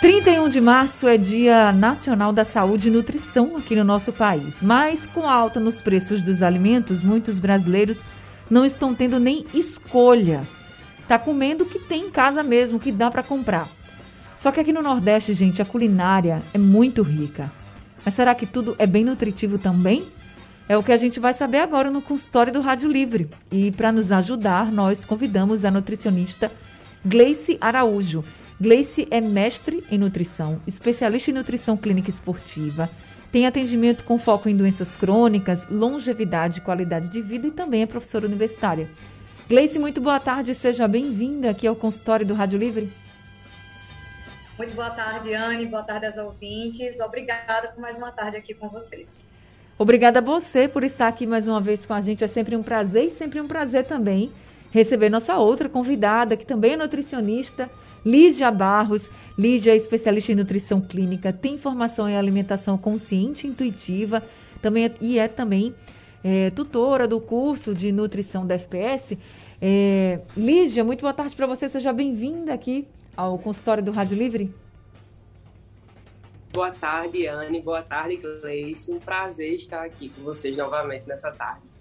31 de março é Dia Nacional da Saúde e Nutrição aqui no nosso país. Mas com a alta nos preços dos alimentos, muitos brasileiros não estão tendo nem escolha. Tá comendo o que tem em casa mesmo, que dá para comprar. Só que aqui no Nordeste, gente, a culinária é muito rica. Mas será que tudo é bem nutritivo também? É o que a gente vai saber agora no consultório do Rádio Livre. E para nos ajudar, nós convidamos a nutricionista Gleice Araújo. Gleice é mestre em nutrição, especialista em nutrição clínica esportiva, tem atendimento com foco em doenças crônicas, longevidade e qualidade de vida e também é professora universitária. Gleice, muito boa tarde, seja bem-vinda aqui ao consultório do Rádio Livre. Muito boa tarde, Anne, boa tarde aos ouvintes. Obrigada por mais uma tarde aqui com vocês. Obrigada a você por estar aqui mais uma vez com a gente. É sempre um prazer e sempre um prazer também receber nossa outra convidada, que também é nutricionista, Lígia Barros. Lígia é especialista em nutrição clínica, tem formação em alimentação consciente e intuitiva, também é, e é também é, tutora do curso de nutrição da FPS. É, Lígia, muito boa tarde para você, seja bem-vinda aqui ao consultório do Rádio Livre. Boa tarde, Anne. Boa tarde, Gleice. Um prazer estar aqui com vocês novamente nessa tarde.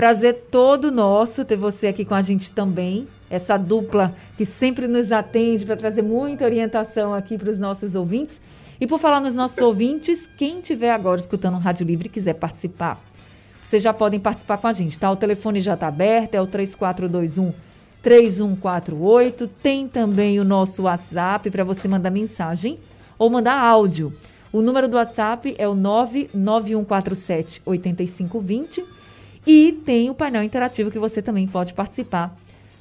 Prazer todo nosso ter você aqui com a gente também. Essa dupla que sempre nos atende para trazer muita orientação aqui para os nossos ouvintes. E por falar nos nossos ouvintes, quem estiver agora escutando o Rádio Livre e quiser participar, vocês já podem participar com a gente, tá? O telefone já está aberto, é o 3421 3148. Tem também o nosso WhatsApp para você mandar mensagem ou mandar áudio. O número do WhatsApp é o 99147 8520 e tem o painel interativo que você também pode participar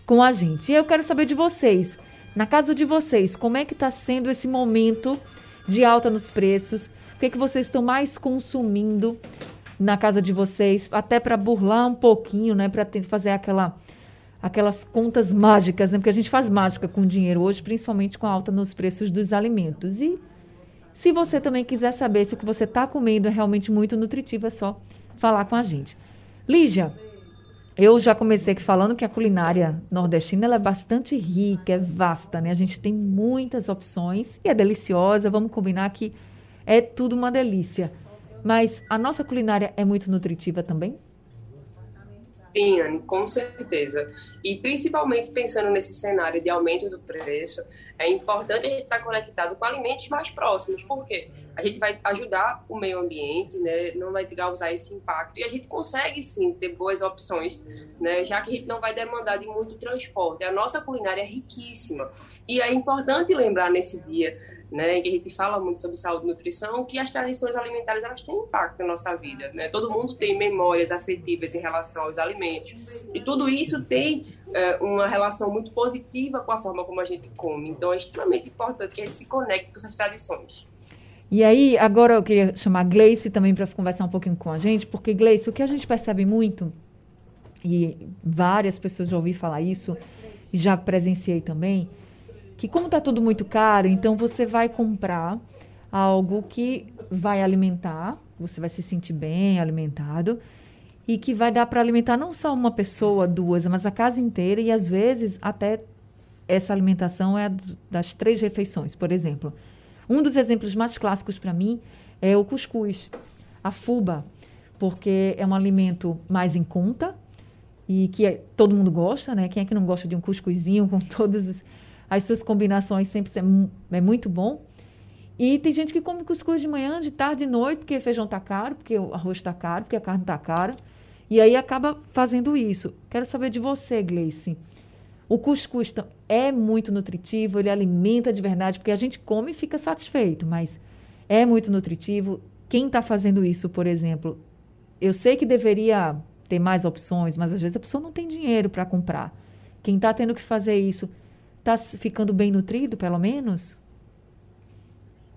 com a gente. E eu quero saber de vocês, na casa de vocês, como é que está sendo esse momento de alta nos preços? O que, é que vocês estão mais consumindo na casa de vocês? Até para burlar um pouquinho, né? Para fazer aquela aquelas contas mágicas, né? Porque a gente faz mágica com dinheiro hoje, principalmente com a alta nos preços dos alimentos. E se você também quiser saber se o que você está comendo é realmente muito nutritivo, é só falar com a gente. Lígia, eu já comecei aqui falando que a culinária nordestina é bastante rica, é vasta, né? A gente tem muitas opções e é deliciosa. Vamos combinar que é tudo uma delícia. Mas a nossa culinária é muito nutritiva também? Sim, Anne, com certeza. E principalmente pensando nesse cenário de aumento do preço, é importante a gente estar conectado com alimentos mais próximos. Por quê? A gente vai ajudar o meio ambiente, né? não vai causar esse impacto. E a gente consegue sim ter boas opções, né? já que a gente não vai demandar de muito transporte. A nossa culinária é riquíssima. E é importante lembrar nesse dia né, que a gente fala muito sobre saúde e nutrição, que as tradições alimentares elas têm impacto na nossa vida, né? Todo mundo tem memórias afetivas em relação aos alimentos e tudo isso tem é, uma relação muito positiva com a forma como a gente come. Então é extremamente importante que a gente se conecte com essas tradições. E aí, agora eu queria chamar a Gleice também para conversar um pouquinho com a gente, porque Gleice, o que a gente percebe muito e várias pessoas já ouvi falar isso, já presenciei também, que como está tudo muito caro, então você vai comprar algo que vai alimentar, você vai se sentir bem alimentado e que vai dar para alimentar não só uma pessoa, duas, mas a casa inteira e às vezes até essa alimentação é das três refeições, por exemplo. Um dos exemplos mais clássicos para mim é o cuscuz, a fuba, porque é um alimento mais em conta e que é, todo mundo gosta, né? Quem é que não gosta de um cuscuzinho com todos os as suas combinações sempre é muito bom. E tem gente que come cuscuz de manhã, de tarde, de noite, porque feijão está caro, porque o arroz está caro, porque a carne está cara. E aí acaba fazendo isso. Quero saber de você, Gleice. O cuscuz é muito nutritivo, ele alimenta de verdade, porque a gente come e fica satisfeito, mas é muito nutritivo. Quem está fazendo isso, por exemplo, eu sei que deveria ter mais opções, mas às vezes a pessoa não tem dinheiro para comprar. Quem está tendo que fazer isso Está ficando bem nutrido, pelo menos?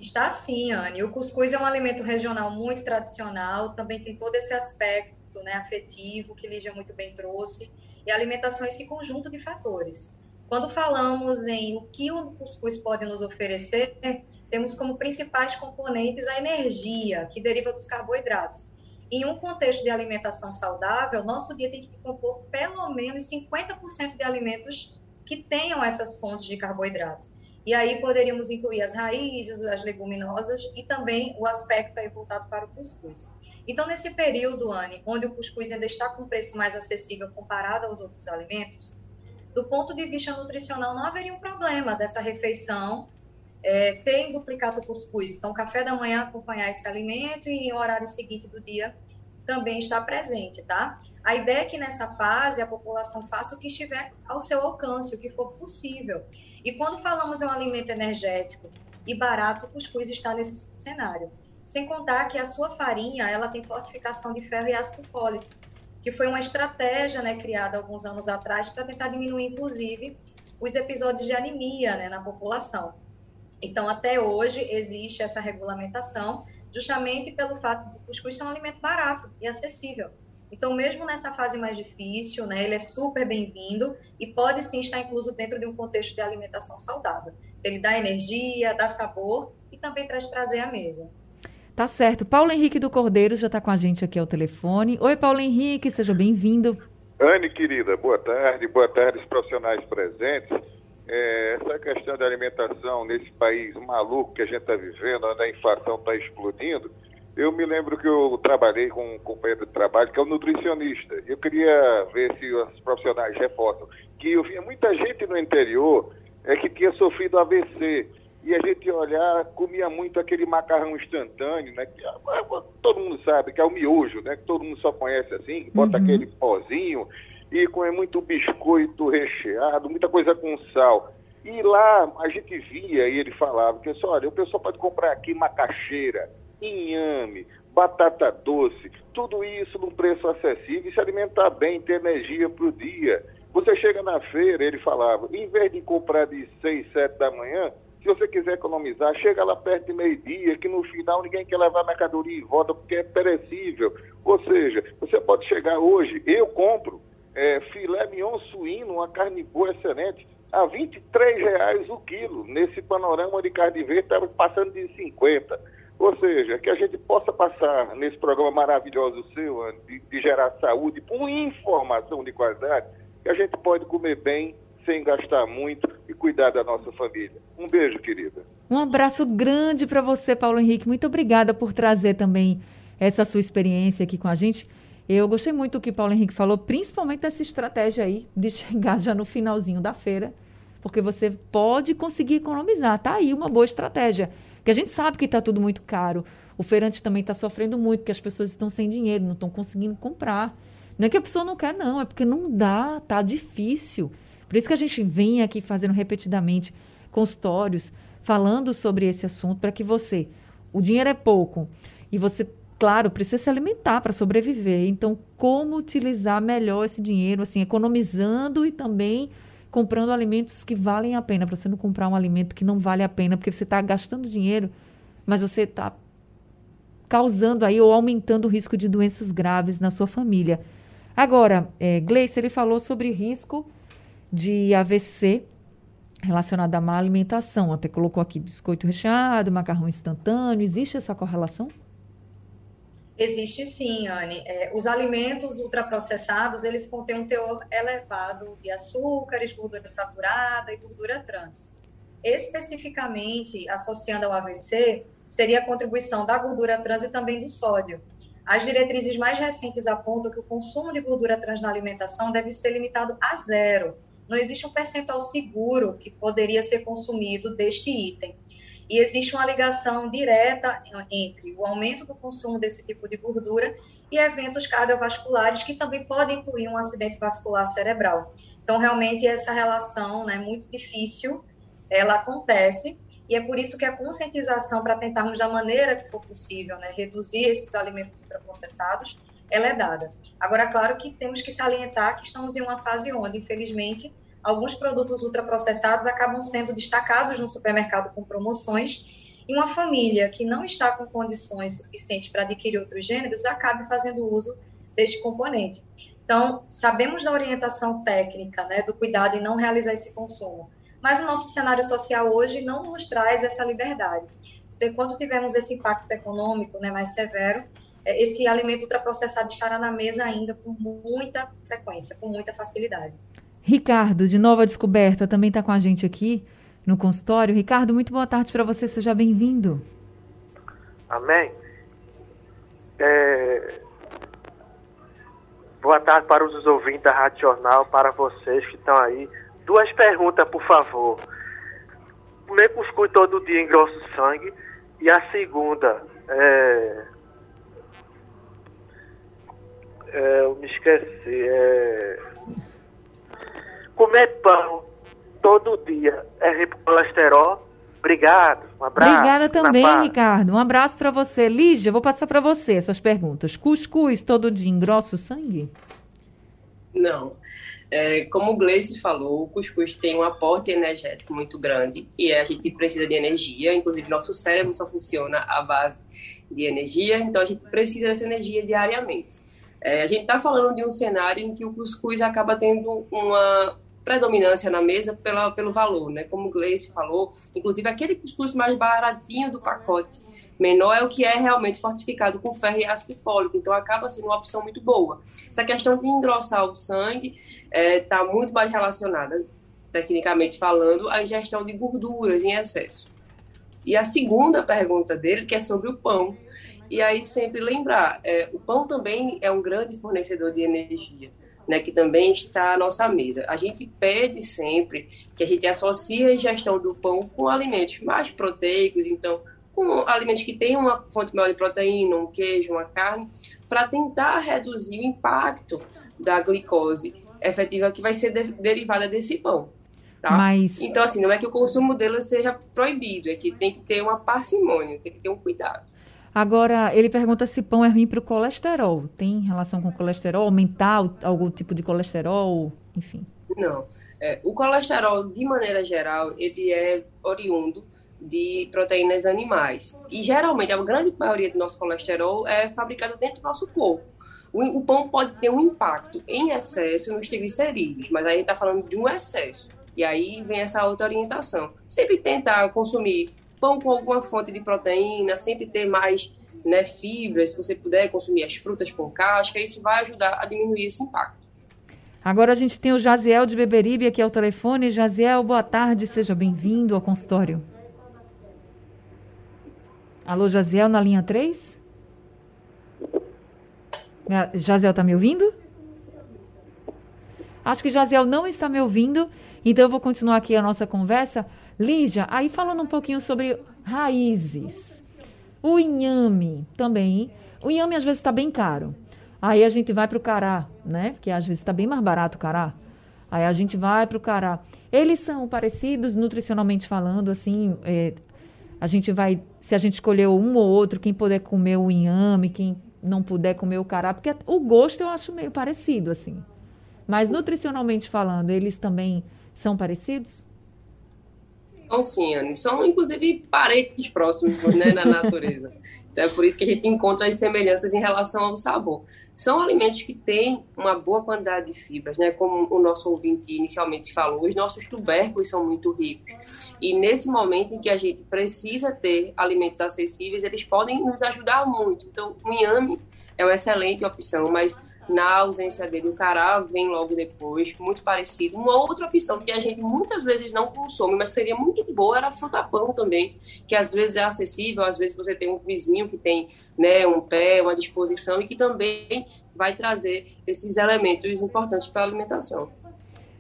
Está sim, Anne. O cuscuz é um alimento regional muito tradicional, também tem todo esse aspecto né, afetivo que Lígia muito bem trouxe, e a alimentação é esse conjunto de fatores. Quando falamos em o que o cuscuz pode nos oferecer, temos como principais componentes a energia, que deriva dos carboidratos. Em um contexto de alimentação saudável, nosso dia tem que compor pelo menos 50% de alimentos que tenham essas fontes de carboidrato. E aí poderíamos incluir as raízes, as leguminosas e também o aspecto aí voltado para o cuscuz. Então, nesse período, Anne, onde o cuscuz ainda está com preço mais acessível comparado aos outros alimentos, do ponto de vista nutricional, não haveria um problema dessa refeição é, ter duplicado o cuscuz. Então, café da manhã acompanhar esse alimento e em horário seguinte do dia também está presente, tá? A ideia é que nessa fase a população faça o que estiver ao seu alcance, o que for possível. E quando falamos em um alimento energético e barato, o cuscuz está nesse cenário. Sem contar que a sua farinha, ela tem fortificação de ferro e ácido fólico, que foi uma estratégia né, criada alguns anos atrás para tentar diminuir, inclusive, os episódios de anemia né, na população. Então, até hoje, existe essa regulamentação, justamente pelo fato de que o cuscuz ser um alimento barato e acessível. Então, mesmo nessa fase mais difícil, né, ele é super bem-vindo e pode sim estar incluso dentro de um contexto de alimentação saudável. Então, ele dá energia, dá sabor e também traz prazer à mesa. Tá certo. Paulo Henrique do Cordeiro já está com a gente aqui ao telefone. Oi, Paulo Henrique, seja bem-vindo. Anne, querida, boa tarde. Boa tarde, os profissionais presentes. É, essa questão da alimentação nesse país maluco que a gente está vivendo, onde a inflação está explodindo, eu me lembro que eu trabalhei com um companheiro de trabalho que é um nutricionista. Eu queria ver se os profissionais reforçam que eu via muita gente no interior é que tinha sofrido AVC e a gente olhar, comia muito aquele macarrão instantâneo, né? Que, ah, todo mundo sabe que é o miojo, né? Que todo mundo só conhece assim, bota uhum. aquele pozinho e come muito biscoito recheado, muita coisa com sal. E lá a gente via e ele falava que assim, olha, o pessoal pode comprar aqui macaxeira, inhame, batata doce, tudo isso num preço acessível e se alimentar bem, ter energia para o dia. Você chega na feira, ele falava, em vez de comprar de 6, 7 da manhã, se você quiser economizar, chega lá perto de meio-dia, que no final ninguém quer levar mercadoria em volta porque é perecível. Ou seja, você pode chegar hoje, eu compro é, filé mignon suíno, uma carne boa excelente, a R$ reais o quilo. Nesse panorama de carne verde estava passando de 50. Ou seja, que a gente possa passar nesse programa maravilhoso seu, de, de gerar saúde, com informação de qualidade, que a gente pode comer bem, sem gastar muito e cuidar da nossa família. Um beijo, querida. Um abraço grande para você, Paulo Henrique. Muito obrigada por trazer também essa sua experiência aqui com a gente. Eu gostei muito do que Paulo Henrique falou, principalmente dessa estratégia aí de chegar já no finalzinho da feira, porque você pode conseguir economizar. Tá aí uma boa estratégia. Porque a gente sabe que está tudo muito caro. O feirante também está sofrendo muito, porque as pessoas estão sem dinheiro, não estão conseguindo comprar. Não é que a pessoa não quer, não, é porque não dá, tá difícil. Por isso que a gente vem aqui fazendo repetidamente consultórios, falando sobre esse assunto, para que você, o dinheiro é pouco, e você, claro, precisa se alimentar para sobreviver. Então, como utilizar melhor esse dinheiro, assim, economizando e também comprando alimentos que valem a pena, para você não comprar um alimento que não vale a pena, porque você está gastando dinheiro, mas você está causando aí ou aumentando o risco de doenças graves na sua família. Agora, é, Gleice, ele falou sobre risco de AVC relacionada à má alimentação. Até colocou aqui biscoito recheado, macarrão instantâneo. Existe essa correlação? Existe sim, Anne. É, os alimentos ultraprocessados, eles contêm um teor elevado de açúcares, gordura saturada e gordura trans. Especificamente, associando ao AVC, seria a contribuição da gordura trans e também do sódio. As diretrizes mais recentes apontam que o consumo de gordura trans na alimentação deve ser limitado a zero, não existe um percentual seguro que poderia ser consumido deste item. E existe uma ligação direta entre o aumento do consumo desse tipo de gordura e eventos cardiovasculares que também podem incluir um acidente vascular cerebral. Então, realmente, essa relação é né, muito difícil, ela acontece, e é por isso que a conscientização para tentarmos, da maneira que for possível, né, reduzir esses alimentos ultraprocessados, ela é dada. Agora, claro que temos que salientar que estamos em uma fase onde, infelizmente, alguns produtos ultraprocessados acabam sendo destacados no supermercado com promoções e uma família que não está com condições suficientes para adquirir outros gêneros acabe fazendo uso deste componente. Então, sabemos da orientação técnica, né, do cuidado em não realizar esse consumo, mas o nosso cenário social hoje não nos traz essa liberdade. Então, enquanto tivermos esse impacto econômico né, mais severo, é, esse alimento ultraprocessado estará na mesa ainda com muita frequência, com muita facilidade. Ricardo, de Nova Descoberta, também está com a gente aqui no consultório. Ricardo, muito boa tarde para você, seja bem-vindo. Amém. É... Boa tarde para os ouvintes da Rádio Jornal, para vocês que estão aí. Duas perguntas, por favor. Comer cuscuz todo dia em grosso sangue? E a segunda, é... É, eu me esqueci. É... Comer pão todo dia é rico colesterol? Obrigado, um abraço. Obrigada também, Ricardo. Um abraço para você. Lígia, vou passar para você essas perguntas. Cuscuz todo dia engrossa o sangue? Não. É, como o Gleice falou, o cuscuz tem um aporte energético muito grande e a gente precisa de energia, inclusive nosso cérebro só funciona à base de energia, então a gente precisa dessa energia diariamente. É, a gente está falando de um cenário em que o cuscuz acaba tendo uma predominância na mesa pela, pelo valor, né? Como o Gleice falou, inclusive aquele cuscuz mais baratinho do pacote menor é o que é realmente fortificado com ferro e ácido fólico, então acaba sendo uma opção muito boa. Essa questão de engrossar o sangue está é, tá muito mais relacionada, tecnicamente falando, à ingestão de gorduras em excesso. E a segunda pergunta dele, que é sobre o pão. E aí sempre lembrar, é, o pão também é um grande fornecedor de energia né, que também está à nossa mesa. A gente pede sempre que a gente associe a ingestão do pão com alimentos mais proteicos, então com alimentos que tenham uma fonte maior de proteína, um queijo, uma carne, para tentar reduzir o impacto da glicose efetiva que vai ser de derivada desse pão. Tá? Mas... Então, assim, não é que o consumo dele seja proibido, é que tem que ter uma parcimônia, tem que ter um cuidado. Agora, ele pergunta se pão é ruim para o colesterol. Tem relação com o colesterol? Aumentar algum tipo de colesterol? Enfim. Não. É, o colesterol, de maneira geral, ele é oriundo de proteínas animais. E geralmente, a grande maioria do nosso colesterol é fabricado dentro do nosso corpo. O, o pão pode ter um impacto em excesso nos triglicerídeos, mas aí a gente está falando de um excesso. E aí vem essa outra orientação. Sempre tentar consumir pão com alguma fonte de proteína, sempre ter mais né, fibras, se você puder consumir as frutas com casca, isso vai ajudar a diminuir esse impacto. Agora a gente tem o Jaziel de Beberibe aqui ao telefone. Jaziel, boa tarde, seja bem-vindo ao consultório. Alô, Jaziel, na linha 3? Jaziel está me ouvindo? Acho que Jaziel não está me ouvindo, então eu vou continuar aqui a nossa conversa. Lígia, aí falando um pouquinho sobre raízes. O inhame também. O inhame às vezes está bem caro. Aí a gente vai para o cará, né? Porque às vezes está bem mais barato o cará. Aí a gente vai para o cará. Eles são parecidos nutricionalmente falando, assim. É, a gente vai, se a gente escolher um ou outro, quem puder comer o inhame, quem não puder comer o cará, porque o gosto eu acho meio parecido, assim. Mas nutricionalmente falando, eles também são parecidos? São sim, Anne. São, inclusive, parentes próximos né, na natureza. Então, é por isso que a gente encontra as semelhanças em relação ao sabor. São alimentos que têm uma boa quantidade de fibras, né? Como o nosso ouvinte inicialmente falou, os nossos tubérculos são muito ricos. E nesse momento em que a gente precisa ter alimentos acessíveis, eles podem nos ajudar muito. Então, o inhame é uma excelente opção, mas na ausência dele, o cará vem logo depois, muito parecido. Uma outra opção que a gente muitas vezes não consome, mas seria muito boa, era a fruta-pão também, que às vezes é acessível, às vezes você tem um vizinho que tem né, um pé, uma disposição e que também vai trazer esses elementos importantes para a alimentação.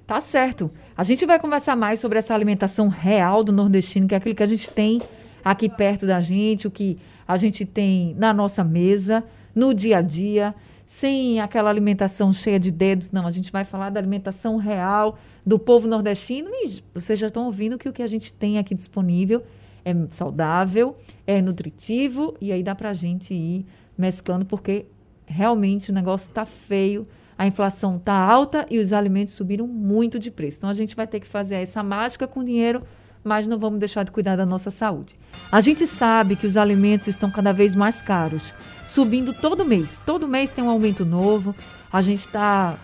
Tá certo. A gente vai conversar mais sobre essa alimentação real do nordestino, que é aquilo que a gente tem aqui perto da gente, o que a gente tem na nossa mesa, no dia a dia sem aquela alimentação cheia de dedos, não. A gente vai falar da alimentação real do povo nordestino e vocês já estão ouvindo que o que a gente tem aqui disponível é saudável, é nutritivo e aí dá para a gente ir mesclando porque realmente o negócio está feio, a inflação está alta e os alimentos subiram muito de preço. Então a gente vai ter que fazer essa mágica com dinheiro mas não vamos deixar de cuidar da nossa saúde. A gente sabe que os alimentos estão cada vez mais caros, subindo todo mês. Todo mês tem um aumento novo. A gente está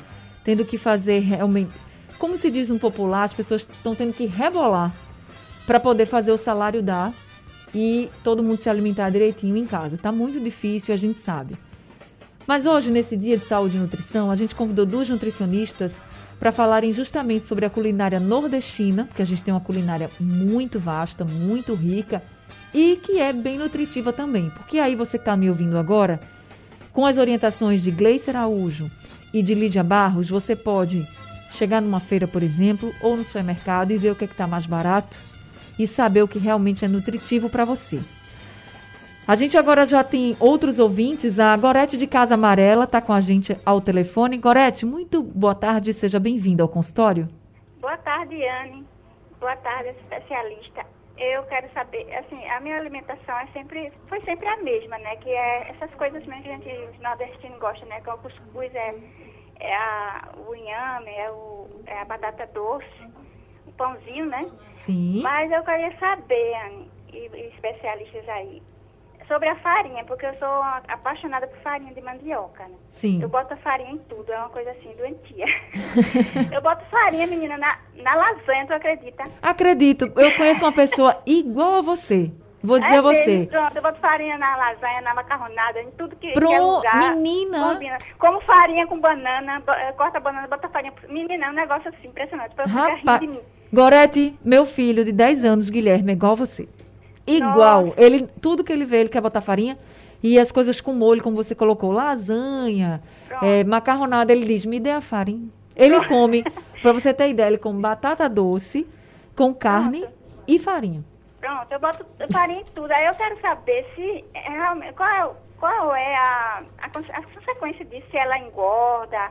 tendo que fazer realmente, como se diz no popular, as pessoas estão tendo que rebolar para poder fazer o salário dar e todo mundo se alimentar direitinho em casa. Está muito difícil, a gente sabe. Mas hoje, nesse dia de saúde e nutrição, a gente convidou duas nutricionistas para falarem justamente sobre a culinária nordestina, porque a gente tem uma culinária muito vasta, muito rica e que é bem nutritiva também. Porque aí você que está me ouvindo agora, com as orientações de Gleice Araújo e de Lídia Barros, você pode chegar numa feira, por exemplo, ou no supermercado e ver o que é está mais barato e saber o que realmente é nutritivo para você. A gente agora já tem outros ouvintes. A Gorete de Casa Amarela está com a gente ao telefone. Gorete, muito boa tarde, seja bem-vinda ao consultório. Boa tarde, Anne. Boa tarde, especialista. Eu quero saber, assim, a minha alimentação é sempre, foi sempre a mesma, né? Que é essas coisas mesmo que a gente nordestino gosta, né? Que é o cuscuz, é, é a, o inhame, é, o, é a batata doce, o pãozinho, né? Sim. Mas eu queria saber, Anne, e, e especialistas aí, sobre a farinha, porque eu sou apaixonada por farinha de mandioca, né? Sim. Eu boto farinha em tudo, é uma coisa assim, doentia. eu boto farinha, menina, na, na lasanha, tu acredita? Acredito. Eu conheço uma pessoa igual a você. Vou dizer é a você. Mesmo, pronto, eu boto farinha na lasanha, na macarronada, em tudo que, Pro... é lugar. Menina! Combina. Como farinha com banana, eh, corta a banana, bota farinha. Menina, é um negócio assim, impressionante. Pra Rapaz, Gorete, meu filho de 10 anos, Guilherme, é igual a você. Igual. Nossa. Ele, tudo que ele vê, ele quer botar farinha. E as coisas com molho, como você colocou, lasanha, é, macarronada, ele diz, me dê a farinha. Ele come, para você ter ideia, ele come batata doce com carne e farinha. Pronto, eu boto farinha em tudo. Aí eu quero saber se é realmente qual é, qual é a, a, a consequência disso, se ela engorda,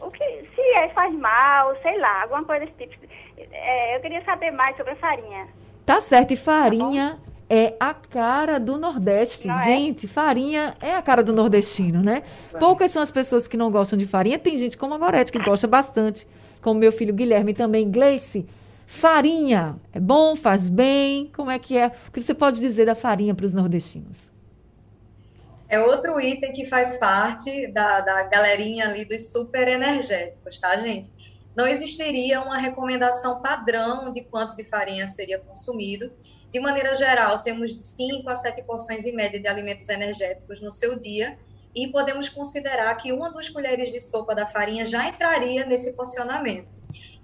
o que, se é, faz mal, sei lá, alguma coisa desse tipo. É, eu queria saber mais sobre a farinha. Tá certo, e farinha tá é a cara do Nordeste. Não é? gente, é? farinha é a cara do nordestino, né? Poucas são as pessoas que não gostam de farinha. Tem gente como a Gorete que gosta bastante, como meu filho Guilherme também. Gleice, farinha é bom, faz bem? Como é que é? O que você pode dizer da farinha para os nordestinos? É outro item que faz parte da, da galerinha ali dos super energéticos, tá, gente? Não existiria uma recomendação padrão de quanto de farinha seria consumido. De maneira geral, temos de 5 a 7 porções em média de alimentos energéticos no seu dia, e podemos considerar que uma duas colheres de sopa da farinha já entraria nesse porcionamento.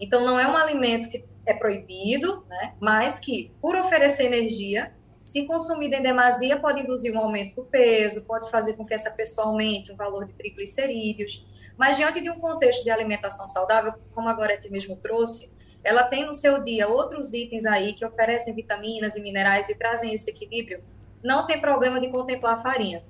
Então, não é um alimento que é proibido, né, mas que, por oferecer energia, se consumida em demasia, pode induzir um aumento do peso, pode fazer com que essa pessoa aumente o valor de triglicerídeos, mas diante de um contexto de alimentação saudável, como a Gorete mesmo trouxe, ela tem no seu dia outros itens aí que oferecem vitaminas e minerais e trazem esse equilíbrio, não tem problema de contemplar a farinha.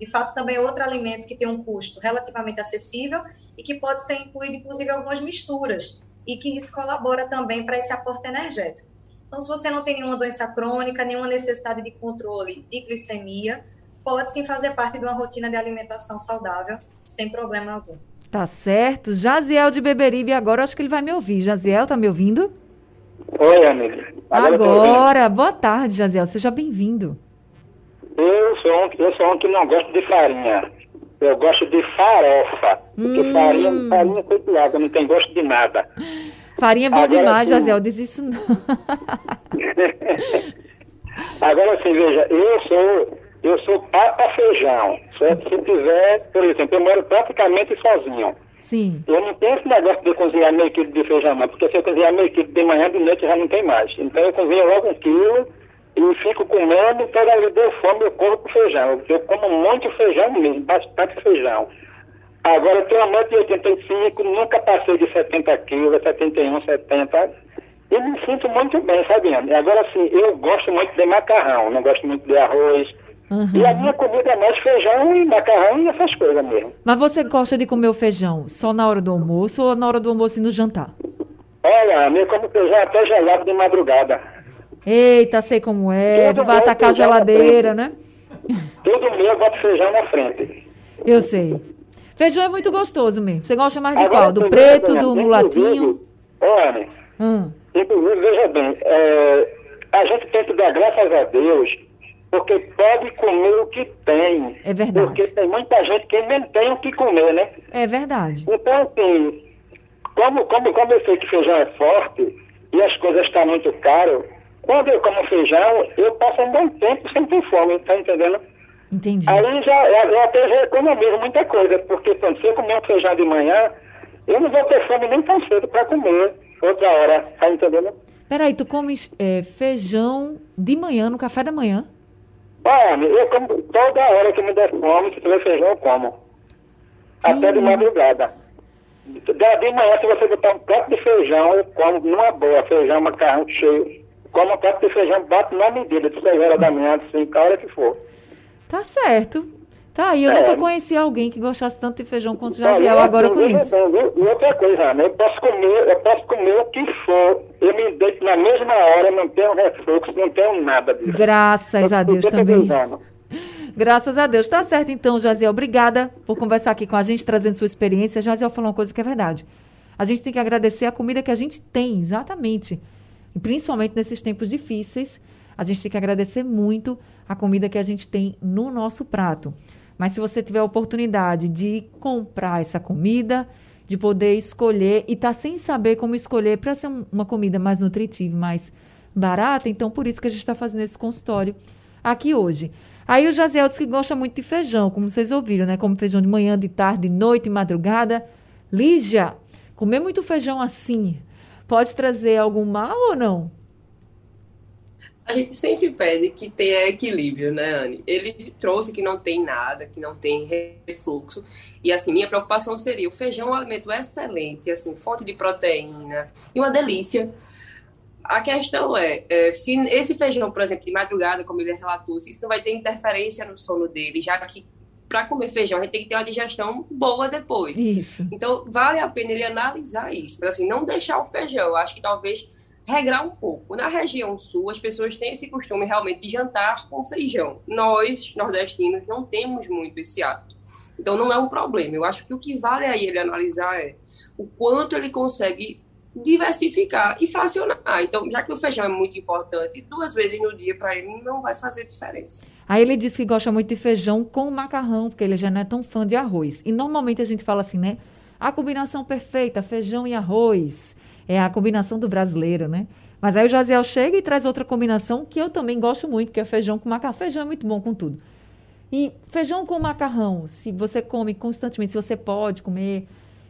De fato, também é outro alimento que tem um custo relativamente acessível e que pode ser incluído, inclusive, algumas misturas, e que isso colabora também para esse aporte energético. Então, se você não tem nenhuma doença crônica, nenhuma necessidade de controle de glicemia, pode sim fazer parte de uma rotina de alimentação saudável, sem problema algum. Tá certo. Jaziel de Beberibe, agora acho que ele vai me ouvir. Jaziel, tá me ouvindo? Oi, amiga. Agora, agora boa tarde, Jaziel. Seja bem-vindo. Eu sou, um, eu sou um que não gosto de farinha. Eu gosto de farofa. Porque hum. farinha, farinha foi piada, não tem gosto de nada. Farinha é bom agora, demais, sim. Jaziel. Diz isso não. agora sim, veja, eu sou eu sou papa feijão, certo? Se tiver, por exemplo, eu moro praticamente sozinho. Sim. Eu não tenho esse negócio de cozinhar meio quilo de feijão, não, porque se eu cozinhar meio quilo de manhã, de noite já não tem mais. Então eu cozinho logo um quilo e fico comendo, toda vez deu fome, eu corro pro feijão. Eu como muito feijão mesmo, bastante feijão. Agora eu tenho uma mãe de 85, nunca passei de 70 quilos, 71, 70. E me sinto muito bem, sabe? Agora sim, eu gosto muito de macarrão, não gosto muito de arroz Uhum. E a minha comida é mais feijão e macarrão e essas coisas mesmo. Mas você gosta de comer o feijão só na hora do almoço ou na hora do almoço e no jantar? Olha, eu como feijão até gelado de madrugada. Eita, sei como é. Vai atacar a geladeira, né? Tudo meu eu boto feijão na frente. Eu sei. Feijão é muito gostoso mesmo. Você gosta mais de Agora, qual? Do preto, do mulatinho? Olha, hum. Inclusive, veja bem, é, a gente tem que dar graças a Deus, porque pode comer o que tem. É verdade. Porque tem muita gente que nem tem o que comer, né? É verdade. Então, assim, como, como, como eu sei que feijão é forte e as coisas estão muito caras, quando eu como feijão, eu passo um bom tempo sem ter fome, tá entendendo? Entendi. Aí já, eu, até já economizo muita coisa, porque quando você comer um feijão de manhã, eu não vou ter fome nem tão cedo para comer outra hora, tá entendendo? Peraí, tu comes é, feijão de manhã, no café da manhã? Olha, eu como toda hora que me der fome, se tiver feijão, eu como. Até de Uhum. madrugada. De, de manhã, se você botar um prato de feijão, eu como numa boa, feijão, macarrão cheio. Como um prato de feijão, bato na medida, de 6 horas da manhã, de 5 a hora que for. Tá certo. Tá aí, eu É. nunca conheci alguém que gostasse tanto de feijão quanto Jaziel, agora eu conheço. viu? E outra coisa, Ana, eu posso comer, eu posso comer o que for. Eu me deito na mesma hora, não tenho refluxo, não tenho nada disso. Graças a Eu- Deus eu tô também. Graças a Deus. Tá certo, então, Jaziel. Obrigada por conversar aqui com a gente, trazendo sua experiência. Jaziel falou uma coisa que é verdade. A gente tem que agradecer a comida que a gente tem, exatamente. E principalmente nesses tempos difíceis, a gente tem que agradecer muito a comida que a gente tem no nosso prato. Mas se você tiver a oportunidade de comprar essa comida, de poder escolher e tá sem saber como escolher para ser um- uma comida mais nutritiva, mais barata, então por isso que a gente está fazendo esse consultório aqui hoje. Aí o Jaziel disse que gosta muito de feijão, como vocês ouviram, né? Como feijão de manhã, de tarde, de noite, madrugada. Lígia, comer muito feijão assim pode trazer algum mal ou não? A gente sempre pede que tenha equilíbrio, né, Anne? Ele trouxe que não tem nada, que não tem refluxo. E, assim, minha preocupação seria: o feijão é um alimento excelente, assim, fonte de proteína e uma delícia. A questão é, é, se esse feijão, por exemplo, de madrugada, como ele relatou, se isso não vai ter interferência no sono dele, já que para comer feijão a gente tem que ter uma digestão boa depois. Isso. Então, vale a pena ele analisar isso, mas assim, não deixar o feijão. Eu acho que talvez regrar um pouco. Na região sul, as pessoas têm esse costume realmente de jantar com feijão. Nós, nordestinos, não temos muito esse hábito. Então, não é um problema. Eu acho que o que vale aí ele analisar é o quanto ele consegue diversificar e fracionar. Então, já que o feijão é muito importante, duas vezes no dia para ele não vai fazer diferença. Aí ele disse que gosta muito de feijão com macarrão, porque ele já não é tão fã de arroz. E normalmente a gente fala assim, né? A combinação perfeita, feijão e arroz. É a combinação do brasileiro, né? Mas aí o Jaziel chega e traz outra combinação que eu também gosto muito, que é feijão com macarrão. Feijão é muito bom com tudo. E feijão com macarrão, se você come constantemente, se você pode comer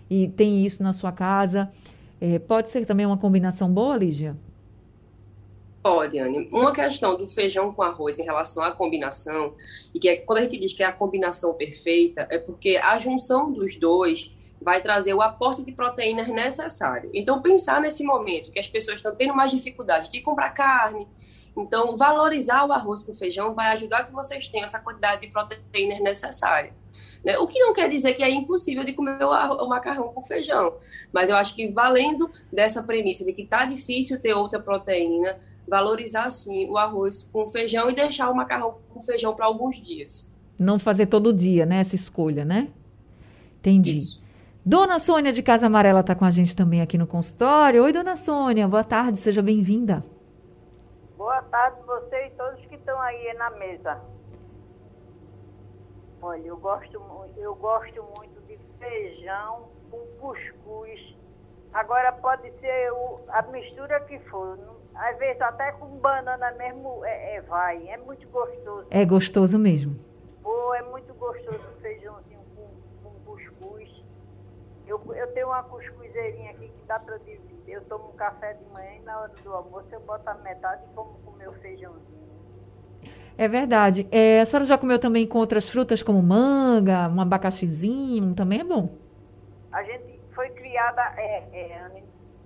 e tem isso na sua casa, é, pode ser também uma combinação boa, Lígia? Pode, Anne. Uma questão do feijão com arroz em relação à combinação, e que é, quando a gente diz que é a combinação perfeita, é porque a junção dos dois vai trazer o aporte de proteínas necessário. Então, pensar nesse momento que as pessoas estão tendo mais dificuldade de comprar carne, então, valorizar o arroz com feijão vai ajudar que vocês tenham essa quantidade de proteínas necessária. Né? O que não quer dizer que é impossível de comer o, o macarrão com feijão. Mas eu acho que valendo dessa premissa de que está difícil ter outra proteína, valorizar sim o arroz com feijão e deixar o macarrão com feijão para alguns dias. Não fazer todo dia, né? Essa escolha, né? Entendi. Isso. Dona Sônia de Casa Amarela está com a gente também aqui no consultório. Oi, dona Sônia, boa tarde, seja bem-vinda. Boa tarde, você e todos que estão aí na mesa. Olha, eu gosto, eu gosto muito de feijão com cuscuz. Agora pode ser o- a mistura que for. Às vezes até com banana mesmo é, é- vai. É muito gostoso. É gostoso mesmo. Pô, é muito gostoso o feijãozinho com, com cuscuz. Eu, eu tenho uma cuscuzeirinha aqui que dá para dividir. Eu tomo um café de manhã e na hora do almoço eu boto a metade e como com o meu feijãozinho. É verdade. É, a senhora já comeu também com outras frutas como manga, um abacaxizinho, também é bom. A gente foi criada, é, é,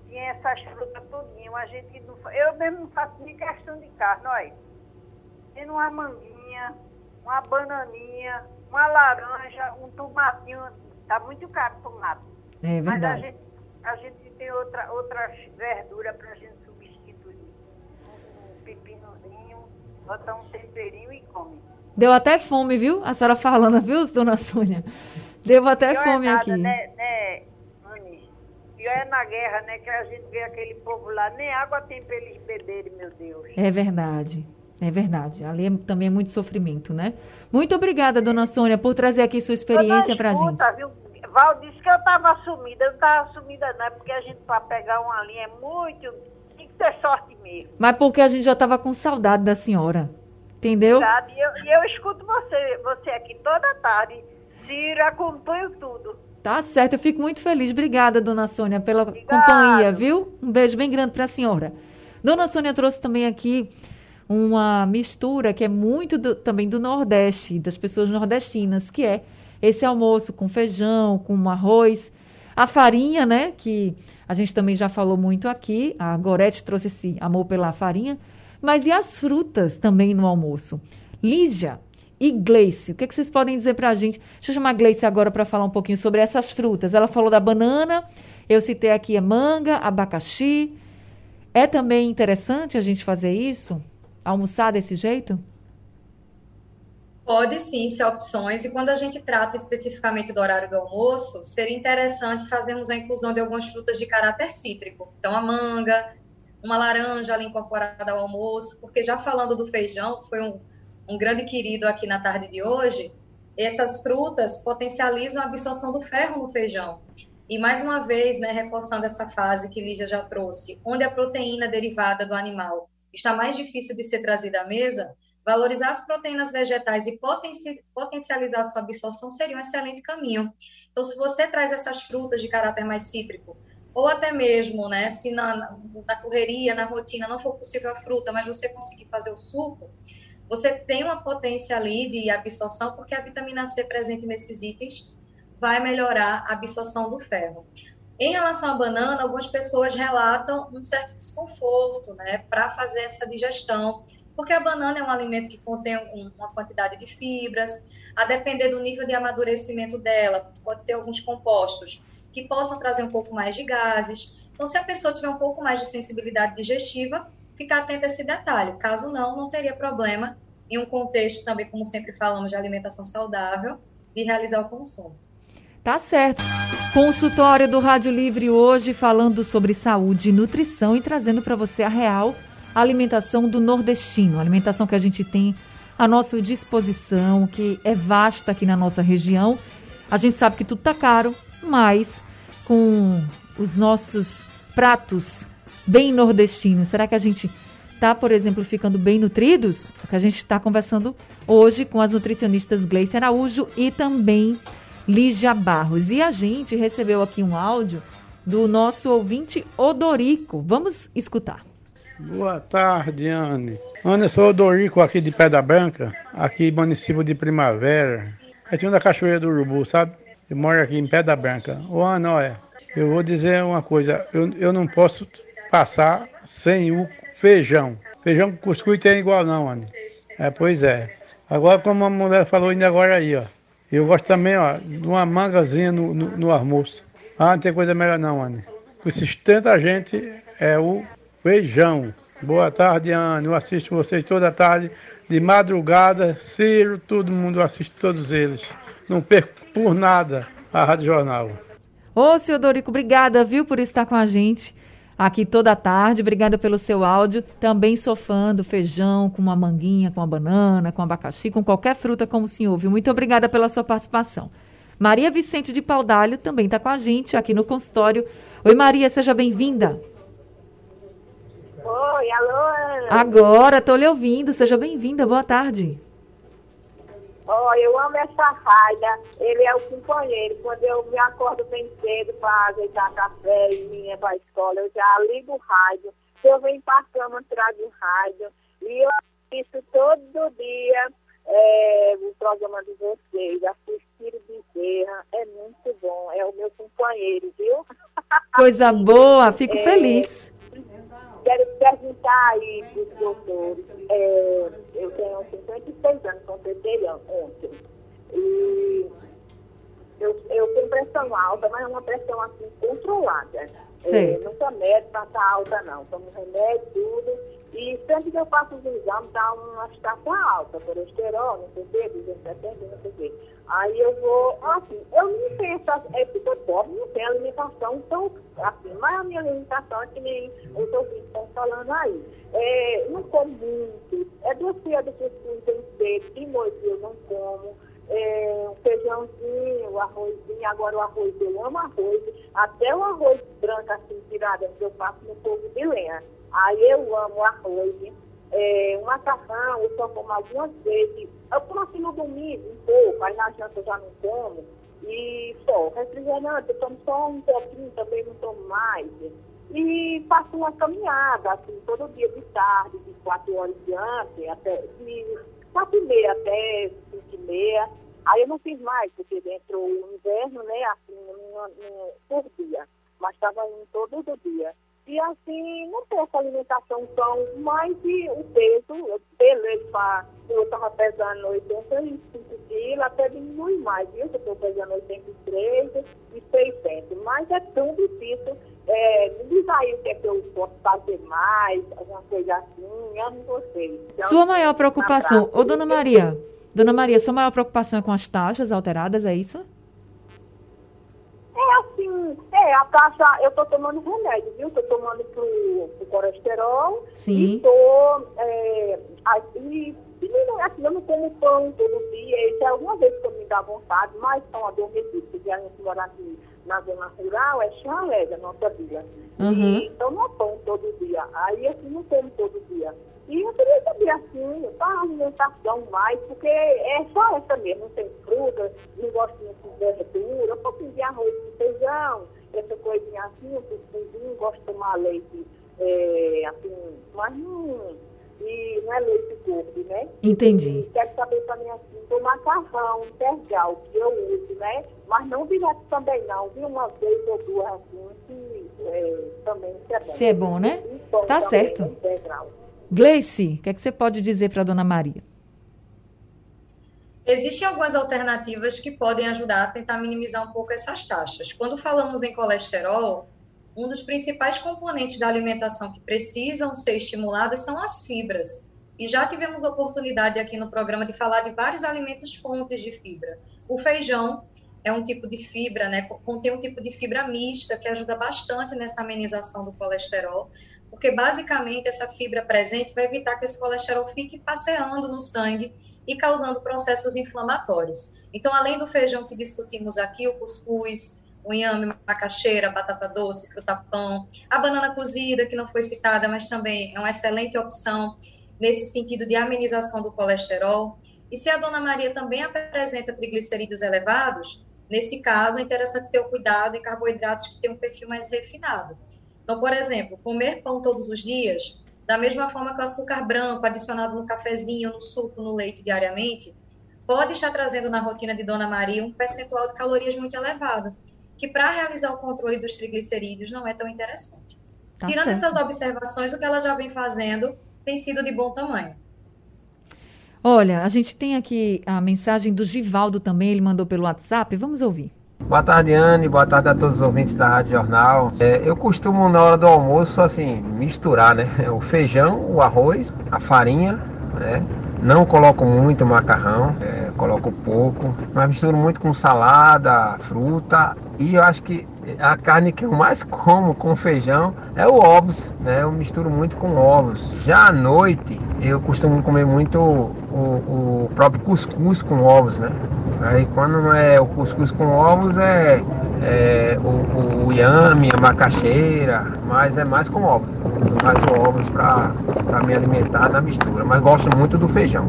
tinha essas frutas todinho. A gente não, eu mesmo não faço nem questão de carne, olha. Tendo uma manguinha, uma bananinha, uma laranja, um tomatinho. Tá muito caro o tomate. É Mas a verdade. gente, a gente tem outra, outras verduras pra gente substituir. Um, pepinozinho, bota um temperinho e come. Deu até fome, viu? A senhora falando, viu, dona Sônia? Deu até Pior é fome nada, aqui. Né, né? E é na guerra, né, que a gente vê aquele povo lá, nem água tem para eles beberem, meu Deus. É verdade. É verdade. Ali é, também é muito sofrimento, né? Muito obrigada, dona Sônia, por trazer aqui sua experiência para a gente. Viu? Val disse que eu estava sumida. Eu não estava sumida, não. É porque a gente, para pegar uma linha, é muito. Tem que ter sorte mesmo. Mas porque a gente já estava com saudade da senhora. Entendeu? E eu, eu escuto você, você aqui toda tarde. Ciro, acompanho tudo. Tá certo, eu fico muito feliz. Obrigada, dona Sônia, pela Obrigado. companhia, viu? Um beijo bem grande para a senhora. Dona Sônia trouxe também aqui uma mistura que é muito do, também do Nordeste, das pessoas nordestinas, que é esse almoço com feijão, com arroz, a farinha, né? Que a gente também já falou muito aqui. A Gorete trouxe esse amor pela farinha. Mas e as frutas também no almoço? Lígia e Gleice, o que, é que vocês podem dizer para a gente? Deixa eu chamar a Gleice agora para falar um pouquinho sobre essas frutas. Ela falou da banana, eu citei aqui a manga, abacaxi. É também interessante a gente fazer isso? Almoçar desse jeito? Pode sim ser opções, e quando a gente trata especificamente do horário do almoço, seria interessante fazermos a inclusão de algumas frutas de caráter cítrico. Então, a manga, uma laranja ali incorporada ao almoço, porque já falando do feijão, foi um, um grande querido aqui na tarde de hoje, essas frutas potencializam a absorção do ferro no feijão. E mais uma vez, né, reforçando essa fase que Lígia já trouxe, onde a proteína derivada do animal está mais difícil de ser trazida à mesa, valorizar as proteínas vegetais e potencializar a sua absorção seria um excelente caminho. Então, se você traz essas frutas de caráter mais cítrico, ou até mesmo, né, se na, na correria, na rotina, não for possível a fruta, mas você conseguir fazer o suco, você tem uma potência ali de absorção, porque a vitamina C presente nesses itens vai melhorar a absorção do ferro. Em relação à banana, algumas pessoas relatam um certo desconforto, né, para fazer essa digestão, porque a banana é um alimento que contém uma quantidade de fibras, a depender do nível de amadurecimento dela, pode ter alguns compostos que possam trazer um pouco mais de gases. Então, se a pessoa tiver um pouco mais de sensibilidade digestiva, ficar atenta a esse detalhe. Caso não, não teria problema em um contexto também, como sempre falamos, de alimentação saudável, de realizar o consumo. Tá certo. Consultório do Rádio Livre hoje falando sobre saúde e nutrição e trazendo para você a real alimentação do nordestino, a alimentação que a gente tem à nossa disposição, que é vasta aqui na nossa região. A gente sabe que tudo tá caro, mas com os nossos pratos bem nordestinos, será que a gente tá, por exemplo, ficando bem nutridos? É que a gente está conversando hoje com as nutricionistas Gleice Araújo e também Lígia Barros. E a gente recebeu aqui um áudio do nosso ouvinte Odorico. Vamos escutar. Boa tarde, Anne. Anne, eu sou o Dorico aqui de Pedra Branca, aqui município de Primavera. É cima da Cachoeira do Urubu, sabe? Eu moro aqui em Pedra Branca. Ô, Anne, olha, eu vou dizer uma coisa. Eu, eu não posso passar sem o feijão. Feijão com cuscuz tem igual não, Anne. É, pois é. Agora, como a mulher falou ainda agora aí, ó. Eu gosto também, ó, de uma mangazinha no, no, no almoço. Ah, não tem coisa melhor não, Anne. O que sustenta a gente é o Feijão. Boa tarde, Ana. Eu assisto vocês toda tarde, de madrugada. Ciro, todo mundo assiste todos eles. Não perco por nada a Rádio Jornal. Ô, senhor Dorico, obrigada, viu, por estar com a gente aqui toda tarde. Obrigada pelo seu áudio. Também sou fã do feijão com uma manguinha, com uma banana, com abacaxi, com qualquer fruta como o senhor, viu? Muito obrigada pela sua participação. Maria Vicente de Paudalho também está com a gente aqui no consultório. Oi, Maria, seja bem-vinda. Agora, estou lhe ouvindo. Seja bem-vinda. Boa tarde. Oh, eu amo essa raia. Ele é o companheiro. Quando eu me acordo bem cedo para ajeitar café e vir para a escola, eu já ligo o rádio. Eu venho para a cama, trago o rádio. E eu assisto todo dia é, o programa de vocês. Assistir Bezerra é muito bom. É o meu companheiro, viu? Coisa boa. Fico é, feliz. Quero perguntar aí para os doutores. É, eu tenho 56 anos, completei ontem. E eu, eu tenho pressão alta, mas é uma pressão assim controlada. É, não tomo remédio para estar alta, não. Tomo remédio, tudo. E sempre que eu faço os exames, dá uma estação alta, colesterol, não sei o quê, 270, não sei o quê. Aí eu vou, assim, eu não tenho essa, é porque pobre, não tem alimentação tão, assim, mas a minha alimentação é que nem os ouvintes estão falando aí. É, não como muito, é doce do cuscuz tem ser, de noite eu não como, é, um feijãozinho, um arrozinho, agora o arroz, eu amo arroz, até o arroz branco assim, tirado, eu faço no fogo de lenha. Aí eu amo arroz, é, um macarrão, eu só como algumas vezes. Eu como assim no domingo, um pouco, aí na janta eu já não como. E só, refrigerante, eu tomo só um pouquinho, também não tomo mais. E faço uma caminhada, assim, todo dia de tarde, de quatro horas diante, até de quatro e meia até cinco e meia. Aí eu não fiz mais, porque dentro do inverno, né, assim, no, no, por dia. Mas estava indo todo o dia. E assim, não tem essa alimentação tão, mas e o peso, beleza, eu estava pesando 85 quilos, até diminui mais, viu? Eu estou pesando 83 e 600, mas é tão difícil. É, me diz aí o que é que eu posso fazer mais, alguma coisa assim, amo vocês. Então, sua maior preocupação, ô dona Maria, dona Maria, sua maior preocupação é com as taxas alteradas, é isso? É assim, é, a taxa, eu tô tomando remédio, viu? Tô tomando pro, pro colesterol. Sim. E tô, é, aí, assim, eu não como pão todo dia, isso é alguma vez que eu me dá vontade, mas são adormecidos, porque a gente mora aqui na zona rural, é chalé da nossa vila. Uhum. E, então não é pão todo dia. Aí, assim, não como todo dia. E eu queria saber assim, para alimentação mais, porque é só essa mesmo, não tem fruta, não gosto de verdura, um pouquinho de arroz com feijão, essa coisinha assim, um cuscuzinho, gosto de tomar leite, é, assim, mas não, e não é leite gordo, né? Entendi. E quero saber também assim, do macarrão integral que eu uso, né? Mas não direto também não, vi uma vez ou duas assim, que é, também é bom. Se é bom, né? Então, tá certo. Integral. Gleice, o que, é que você pode dizer para a dona Maria? Existem algumas alternativas que podem ajudar a tentar minimizar um pouco essas taxas. Quando falamos em colesterol, um dos principais componentes da alimentação que precisam ser estimulados são as fibras. E já tivemos oportunidade aqui no programa de falar de vários alimentos fontes de fibra. O feijão é um tipo de fibra, né? Contém um tipo de fibra mista que ajuda bastante nessa amenização do colesterol porque basicamente essa fibra presente vai evitar que esse colesterol fique passeando no sangue e causando processos inflamatórios. Então, além do feijão que discutimos aqui, o cuscuz, o inhame, macaxeira, batata doce, fruta-pão, a banana cozida, que não foi citada, mas também é uma excelente opção nesse sentido de amenização do colesterol. E se a dona Maria também apresenta triglicerídeos elevados, nesse caso é interessante ter o cuidado em carboidratos que têm um perfil mais refinado. Então, por exemplo, comer pão todos os dias, da mesma forma que o açúcar branco adicionado no cafezinho, no suco, no leite diariamente, pode estar trazendo na rotina de Dona Maria um percentual de calorias muito elevado, que para realizar o controle dos triglicerídeos não é tão interessante. Tá Tirando certo. essas observações, o que ela já vem fazendo tem sido de bom tamanho. Olha, a gente tem aqui a mensagem do Givaldo também, ele mandou pelo WhatsApp, vamos ouvir. Boa tarde, Anne. Boa tarde a todos os ouvintes da Rádio Jornal. É, eu costumo, na hora do almoço, assim, misturar, né? O feijão, o arroz, a farinha, né? Não coloco muito macarrão, é, coloco pouco, mas misturo muito com salada, fruta e eu acho que a carne que eu mais como com feijão é o ovos, né? Eu misturo muito com ovos. Já à noite eu costumo comer muito o, o próprio cuscuz com ovos, né? Aí quando não é o cuscuz com ovos é, é o, o a macaxeira, mas é mais com ovos. mais ovos para me alimentar na mistura, mas gosto muito do feijão.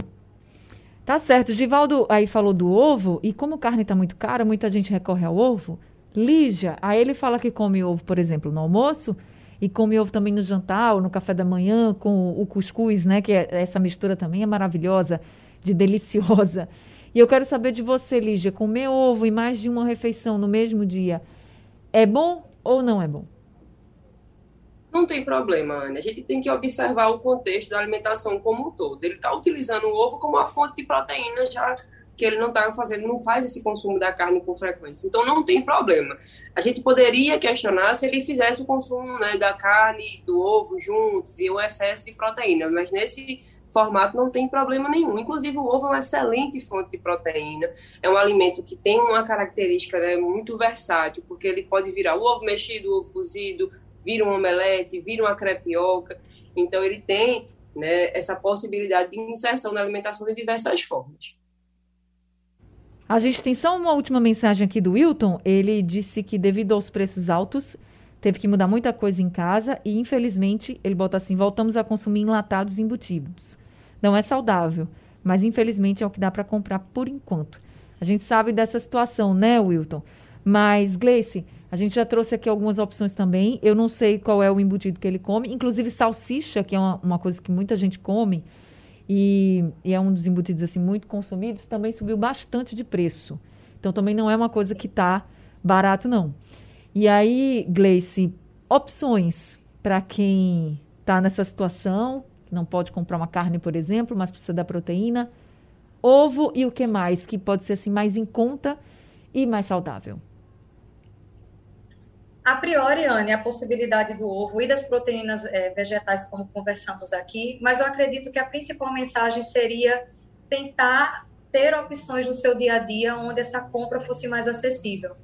Tá certo. Givaldo aí falou do ovo, e como carne está muito cara, muita gente recorre ao ovo. Lígia, aí ele fala que come ovo, por exemplo, no almoço, e come ovo também no jantar ou no café da manhã com o cuscuz, né? Que é, essa mistura também é maravilhosa, de deliciosa. E eu quero saber de você, Lígia, comer ovo em mais de uma refeição no mesmo dia é bom ou não é bom? Não tem problema, Ana. A gente tem que observar o contexto da alimentação como um todo. Ele está utilizando o ovo como uma fonte de proteína, já que ele não está fazendo, não faz esse consumo da carne com frequência. Então não tem problema. A gente poderia questionar se ele fizesse o consumo né, da carne, do ovo juntos e o excesso de proteína, mas nesse formato não tem problema nenhum. Inclusive, o ovo é uma excelente fonte de proteína. É um alimento que tem uma característica né, muito versátil, porque ele pode virar o ovo mexido, o ovo cozido, vira um omelete, vira uma crepioca. Então, ele tem né, essa possibilidade de inserção na alimentação de diversas formas. A gente tem só uma última mensagem aqui do Wilton. Ele disse que, devido aos preços altos, teve que mudar muita coisa em casa e, infelizmente, ele bota assim: voltamos a consumir enlatados e embutidos. Não é saudável, mas infelizmente é o que dá para comprar por enquanto. A gente sabe dessa situação, né, Wilton? Mas, Gleice, a gente já trouxe aqui algumas opções também. Eu não sei qual é o embutido que ele come, inclusive salsicha, que é uma, uma coisa que muita gente come e, e, é um dos embutidos assim muito consumidos, também subiu bastante de preço. Então também não é uma coisa que está barato, não. E aí, Gleice, opções para quem está nessa situação, não pode comprar uma carne, por exemplo, mas precisa da proteína. Ovo e o que mais que pode ser assim mais em conta e mais saudável? A priori, Anne, a possibilidade do ovo e das proteínas é, vegetais, como conversamos aqui, mas eu acredito que a principal mensagem seria tentar ter opções no seu dia a dia onde essa compra fosse mais acessível.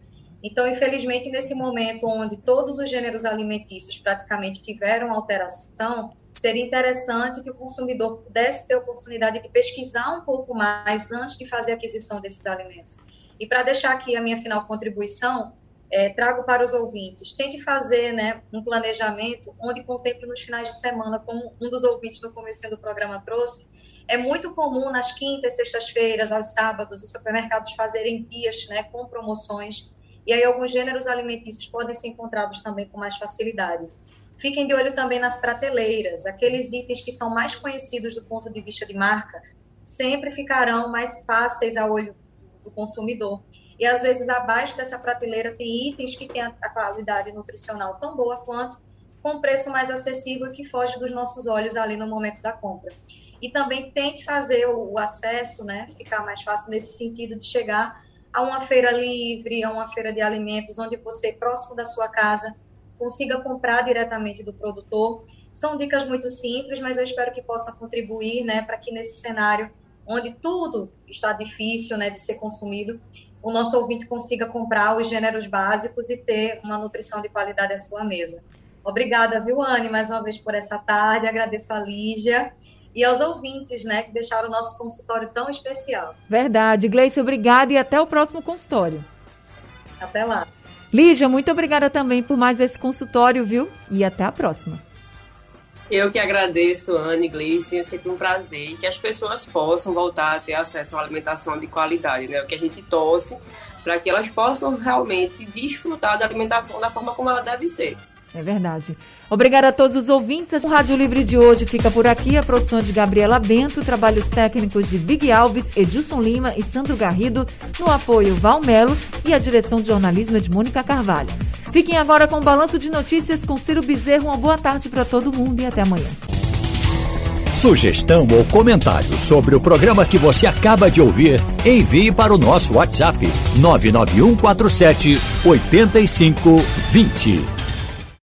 Então, infelizmente, nesse momento onde todos os gêneros alimentícios praticamente tiveram alteração, seria interessante que o consumidor pudesse ter a oportunidade de pesquisar um pouco mais antes de fazer a aquisição desses alimentos. E para deixar aqui a minha final contribuição, é, trago para os ouvintes, tente fazer né, um planejamento onde contemple nos finais de semana, como um dos ouvintes no começo do programa trouxe, é muito comum nas quintas, sextas-feiras, aos sábados, os supermercados fazerem dias né, com promoções, e aí alguns gêneros alimentícios podem ser encontrados também com mais facilidade. Fiquem de olho também nas prateleiras, aqueles itens que são mais conhecidos do ponto de vista de marca, sempre ficarão mais fáceis ao olho do consumidor. E às vezes abaixo dessa prateleira tem itens que têm a qualidade nutricional tão boa quanto, com preço mais acessível que foge dos nossos olhos ali no momento da compra. E também tente fazer o, acesso, né, ficar mais fácil nesse sentido de chegar a uma feira livre, a uma feira de alimentos, onde você, próximo da sua casa, consiga comprar diretamente do produtor. São dicas muito simples, mas eu espero que possa contribuir né, para que nesse cenário onde tudo está difícil né, de ser consumido, o nosso ouvinte consiga comprar os gêneros básicos e ter uma nutrição de qualidade à sua mesa. Obrigada, viu, Anne, mais uma vez por essa tarde. Agradeço a Lígia e aos ouvintes, né, que deixaram o nosso consultório tão especial. Verdade. Gleice, obrigada e até o próximo consultório. Até lá. Lígia, muito obrigada também por mais esse consultório, viu? E até a próxima. Eu que agradeço, Anne Gleice, é sempre um prazer que as pessoas possam voltar a ter acesso a uma alimentação de qualidade, né? O que a gente torce para que elas possam realmente desfrutar da alimentação da forma como ela deve ser. É verdade. Obrigada a todos os ouvintes. O Rádio Livre de hoje fica por aqui. A produção de Gabriela Bento, trabalhos técnicos de Big Alves, Edilson Lima e Sandro Garrido, no apoio Val Melo e a direção de jornalismo de Mônica Carvalho. Fiquem agora com o balanço de notícias com Ciro Bezerro. Uma boa tarde para todo mundo e até amanhã. Sugestão ou comentário sobre o programa que você acaba de ouvir, envie para o nosso WhatsApp 99147 8520.